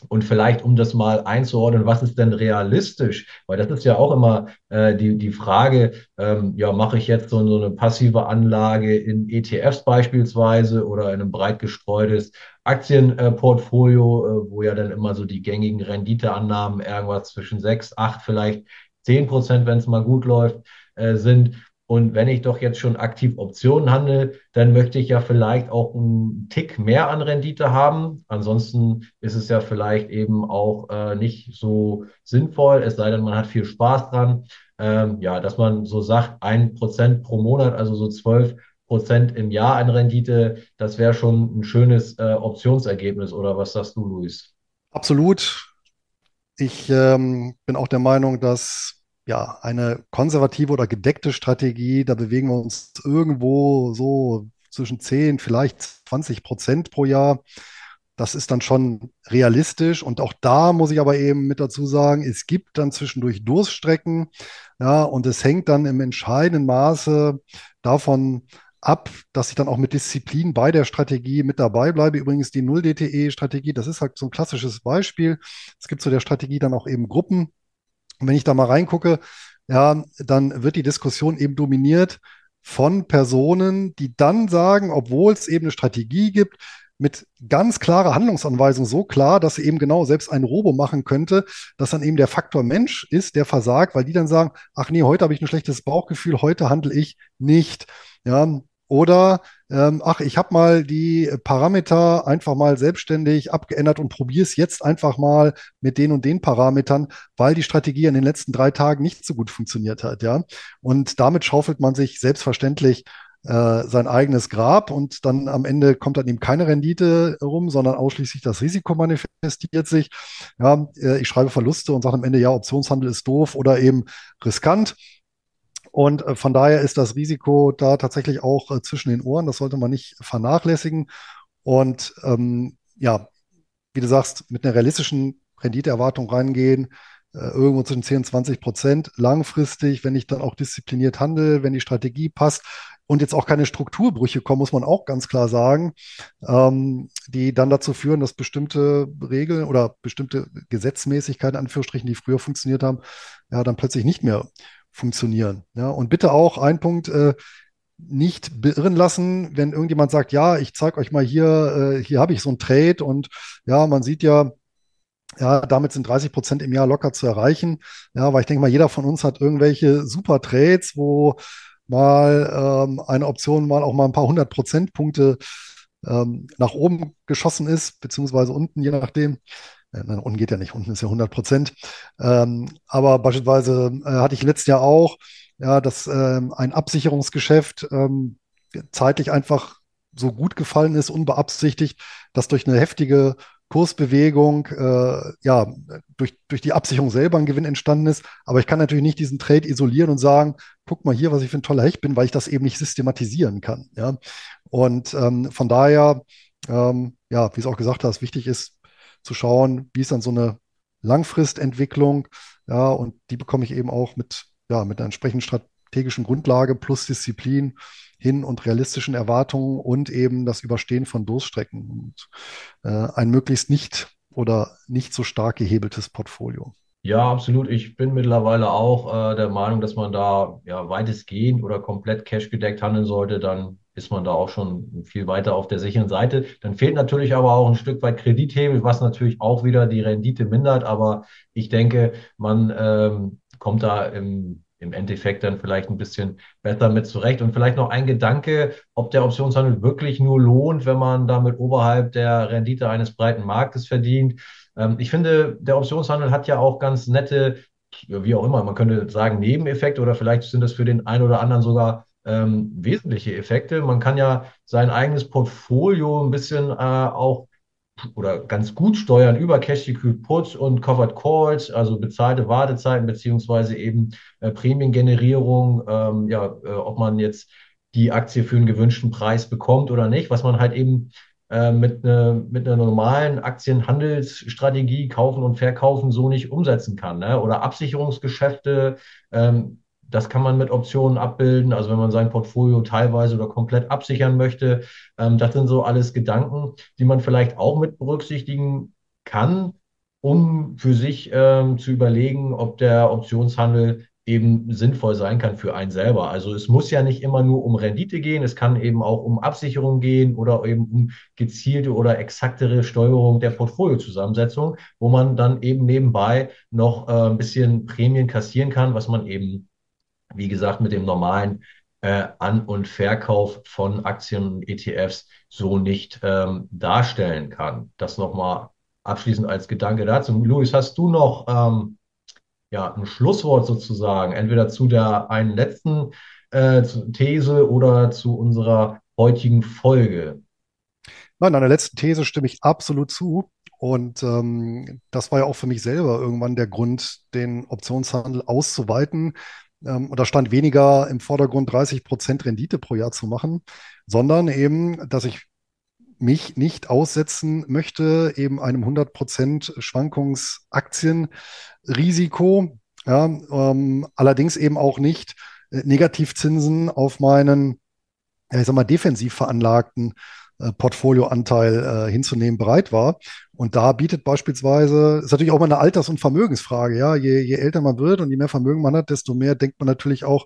[SPEAKER 2] und vielleicht, um das mal einzuordnen, was ist denn realistisch? Weil das ist ja auch immer äh, die, die Frage, ähm, ja, mache ich jetzt so, so eine passive Anlage in ETFs beispielsweise oder in ein breit gestreutes Aktienportfolio, äh, wo ja dann immer so die gängigen Renditeannahmen irgendwas zwischen 6, 8, vielleicht 10 Prozent, wenn es mal gut läuft, äh, sind. Und wenn ich doch jetzt schon aktiv Optionen handle, dann möchte ich ja vielleicht auch einen Tick mehr an Rendite haben. Ansonsten ist es ja vielleicht eben auch äh, nicht so sinnvoll, es sei denn, man hat viel Spaß dran. Ähm, ja, dass man so sagt, ein Prozent pro Monat, also so zwölf Prozent im Jahr an Rendite, das wäre schon ein schönes äh, Optionsergebnis. Oder was sagst du, Luis?
[SPEAKER 1] Absolut. Ich ähm, bin auch der Meinung, dass ja, eine konservative oder gedeckte Strategie, da bewegen wir uns irgendwo so zwischen 10, vielleicht 20 Prozent pro Jahr. Das ist dann schon realistisch. Und auch da muss ich aber eben mit dazu sagen, es gibt dann zwischendurch Durststrecken. Ja, und es hängt dann im entscheidenden Maße davon ab, dass ich dann auch mit Disziplin bei der Strategie mit dabei bleibe. Übrigens die Null-DTE-Strategie, das ist halt so ein klassisches Beispiel. Es gibt zu der Strategie dann auch eben Gruppen. Und wenn ich da mal reingucke, ja, dann wird die Diskussion eben dominiert von Personen, die dann sagen, obwohl es eben eine Strategie gibt, mit ganz klarer Handlungsanweisung so klar, dass sie eben genau selbst ein Robo machen könnte, dass dann eben der Faktor Mensch ist, der versagt, weil die dann sagen, ach nee, heute habe ich ein schlechtes Bauchgefühl, heute handle ich nicht. Ja, oder, ähm, ach, ich habe mal die Parameter einfach mal selbstständig abgeändert und probiere es jetzt einfach mal mit den und den Parametern, weil die Strategie in den letzten drei Tagen nicht so gut funktioniert hat. Ja? Und damit schaufelt man sich selbstverständlich äh, sein eigenes Grab und dann am Ende kommt dann eben keine Rendite rum, sondern ausschließlich das Risiko manifestiert sich. Ja, äh, ich schreibe Verluste und sage am Ende, ja, Optionshandel ist doof oder eben riskant. Und äh, von daher ist das Risiko da tatsächlich auch äh, zwischen den Ohren. Das sollte man nicht vernachlässigen. Und ähm, ja, wie du sagst, mit einer realistischen Renditeerwartung reingehen, äh, irgendwo zwischen 10 und 20 Prozent langfristig, wenn ich dann auch diszipliniert handle, wenn die Strategie passt und jetzt auch keine Strukturbrüche kommen, muss man auch ganz klar sagen, ähm, die dann dazu führen, dass bestimmte Regeln oder bestimmte Gesetzmäßigkeiten, Anführungsstrichen, die früher funktioniert haben, ja, dann plötzlich nicht mehr funktionieren. Ja, und bitte auch ein Punkt, äh, nicht beirren lassen, wenn irgendjemand sagt, ja, ich zeige euch mal hier, äh, hier habe ich so ein Trade und ja, man sieht ja, ja, damit sind 30 Prozent im Jahr locker zu erreichen. Ja, weil ich denke mal, jeder von uns hat irgendwelche super Trades, wo mal ähm, eine Option mal auch mal ein paar hundert Prozentpunkte ähm, nach oben geschossen ist, beziehungsweise unten, je nachdem. Äh, nein, unten geht ja nicht, unten ist ja 100 Prozent. Ähm, aber beispielsweise äh, hatte ich letztes Jahr auch, ja, dass ähm, ein Absicherungsgeschäft ähm, zeitlich einfach so gut gefallen ist, unbeabsichtigt, dass durch eine heftige Kursbewegung, äh, ja, durch, durch die Absicherung selber ein Gewinn entstanden ist. Aber ich kann natürlich nicht diesen Trade isolieren und sagen, guck mal hier, was ich für ein toller Hecht bin, weil ich das eben nicht systematisieren kann. Ja? Und ähm, von daher, ähm, ja, wie es auch gesagt hast, wichtig ist, zu schauen, wie ist dann so eine Langfristentwicklung. Ja, und die bekomme ich eben auch mit, ja, mit einer entsprechenden strategischen Grundlage plus Disziplin hin und realistischen Erwartungen und eben das Überstehen von Durststrecken und äh, ein möglichst nicht oder nicht so stark gehebeltes Portfolio.
[SPEAKER 2] Ja, absolut. Ich bin mittlerweile auch äh, der Meinung, dass man da ja weitestgehend oder komplett cashgedeckt handeln sollte. Dann ist man da auch schon viel weiter auf der sicheren Seite. Dann fehlt natürlich aber auch ein Stück weit Kredithebel, was natürlich auch wieder die Rendite mindert. Aber ich denke, man ähm, kommt da im, im Endeffekt dann vielleicht ein bisschen besser mit zurecht. Und vielleicht noch ein Gedanke, ob der Optionshandel wirklich nur lohnt, wenn man damit oberhalb der Rendite eines breiten Marktes verdient. Ähm, ich finde, der Optionshandel hat ja auch ganz nette, wie auch immer, man könnte sagen Nebeneffekte oder vielleicht sind das für den einen oder anderen sogar ähm, wesentliche Effekte. Man kann ja sein eigenes Portfolio ein bisschen äh, auch oder ganz gut steuern über Cash Secure Puts und Covered Calls, also bezahlte Wartezeiten beziehungsweise eben äh, Prämiengenerierung, ähm, ja, äh, ob man jetzt die Aktie für einen gewünschten Preis bekommt oder nicht, was man halt eben äh, mit, ne, mit einer normalen Aktienhandelsstrategie kaufen und verkaufen so nicht umsetzen kann. Ne? Oder Absicherungsgeschäfte, ähm, das kann man mit Optionen abbilden. Also wenn man sein Portfolio teilweise oder komplett absichern möchte, ähm, das sind so alles Gedanken, die man vielleicht auch mit berücksichtigen kann, um für sich ähm, zu überlegen, ob der Optionshandel eben sinnvoll sein kann für einen selber. Also es muss ja nicht immer nur um Rendite gehen, es kann eben auch um Absicherung gehen oder eben um gezielte oder exaktere Steuerung der Portfoliozusammensetzung, wo man dann eben nebenbei noch äh, ein bisschen Prämien kassieren kann, was man eben, wie gesagt, mit dem normalen äh, An- und Verkauf von Aktien und ETFs so nicht ähm, darstellen kann. Das nochmal abschließend als Gedanke dazu. Luis, hast du noch ähm, ja, ein Schlusswort sozusagen, entweder zu der einen letzten äh, These oder zu unserer heutigen Folge.
[SPEAKER 1] Nein, an der letzten These stimme ich absolut zu. Und ähm, das war ja auch für mich selber irgendwann der Grund, den Optionshandel auszuweiten. Ähm, und da stand weniger im Vordergrund, 30 Prozent Rendite pro Jahr zu machen, sondern eben, dass ich mich nicht aussetzen möchte, eben einem 100 Prozent Schwankungsaktienrisiko. Ja, ähm, allerdings eben auch nicht äh, Negativzinsen auf meinen, ja, ich sag mal, defensiv veranlagten äh, Portfolioanteil äh, hinzunehmen bereit war. Und da bietet beispielsweise, ist natürlich auch mal eine Alters- und Vermögensfrage, ja, je, je älter man wird und je mehr Vermögen man hat, desto mehr denkt man natürlich auch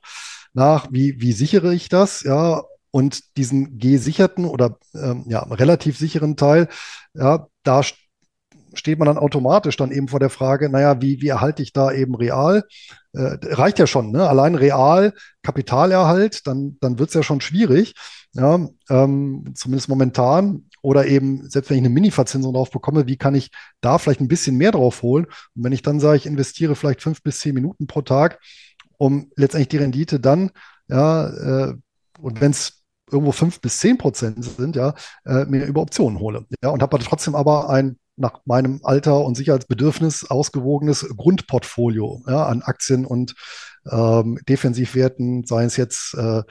[SPEAKER 1] nach, wie, wie sichere ich das, ja, und diesen gesicherten oder ähm, ja, relativ sicheren Teil, ja, da steht man dann automatisch dann eben vor der Frage, naja, wie, wie erhalte ich da eben real? Äh, reicht ja schon, ne? Allein real Kapitalerhalt, dann, dann wird es ja schon schwierig, ja, ähm, zumindest momentan. Oder eben, selbst wenn ich eine Mini-Verzinsung drauf bekomme, wie kann ich da vielleicht ein bisschen mehr drauf holen? Und wenn ich dann sage, ich investiere vielleicht fünf bis zehn Minuten pro Tag, um letztendlich die Rendite dann, ja, äh, und wenn es irgendwo fünf bis zehn Prozent sind, ja, äh, mir über Optionen hole. Ja, und habe trotzdem aber ein nach meinem Alter und Sicherheitsbedürfnis ausgewogenes Grundportfolio ja, an Aktien und ähm, Defensivwerten, seien es jetzt, äh,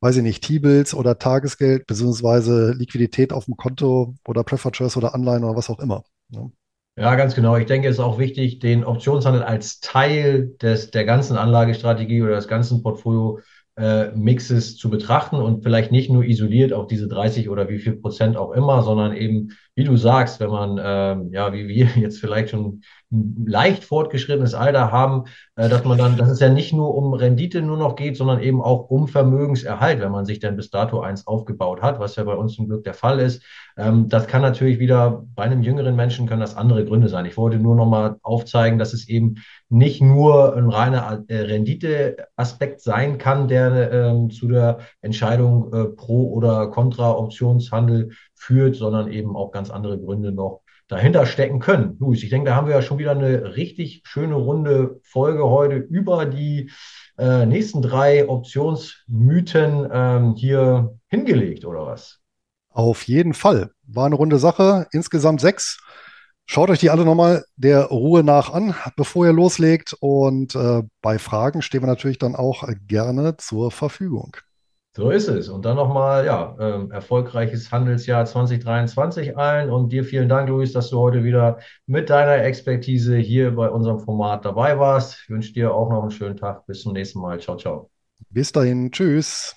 [SPEAKER 1] weiß ich nicht, T-Bills oder Tagesgeld, beziehungsweise Liquidität auf dem Konto oder Preferred Shares oder Anleihen oder was auch immer.
[SPEAKER 2] Ja. Ja, ganz genau. Ich denke, es ist auch wichtig, den Optionshandel als Teil des, der ganzen Anlagestrategie oder des ganzen Portfolio äh, Mixes zu betrachten und vielleicht nicht nur isoliert auf diese 30 oder wie viel Prozent auch immer, sondern eben, wie du sagst, wenn man, äh, ja, wie wir jetzt vielleicht schon ein leicht fortgeschrittenes Alter haben, äh, dass man dann, dass es ja nicht nur um Rendite nur noch geht, sondern eben auch um Vermögenserhalt, wenn man sich denn bis dato eins aufgebaut hat, was ja bei uns zum Glück der Fall ist. Ähm, das kann natürlich wieder bei einem jüngeren Menschen können das andere Gründe sein. Ich wollte nur noch mal aufzeigen, dass es eben nicht nur ein reiner äh, Renditeaspekt sein kann, der ähm, zu der Entscheidung äh, pro oder contra Optionshandel führt, sondern eben auch ganz andere Gründe noch dahinter stecken können. Luis, ich denke, da haben wir ja schon wieder eine richtig schöne runde Folge heute über die äh, nächsten drei Optionsmythen ähm, hier hingelegt, oder was?
[SPEAKER 1] Auf jeden Fall. War eine runde Sache. Insgesamt sechs. Schaut euch die alle nochmal der Ruhe nach an, bevor ihr loslegt. Und äh, bei Fragen stehen wir natürlich dann auch gerne zur Verfügung.
[SPEAKER 2] So ist es. Und dann nochmal, ja, ähm, erfolgreiches Handelsjahr 2023 allen. Und dir vielen Dank, Luis, dass du heute wieder mit deiner Expertise hier bei unserem Format dabei warst. Ich wünsche dir auch noch einen schönen Tag. Bis zum nächsten Mal. Ciao, ciao.
[SPEAKER 1] Bis dahin. Tschüss.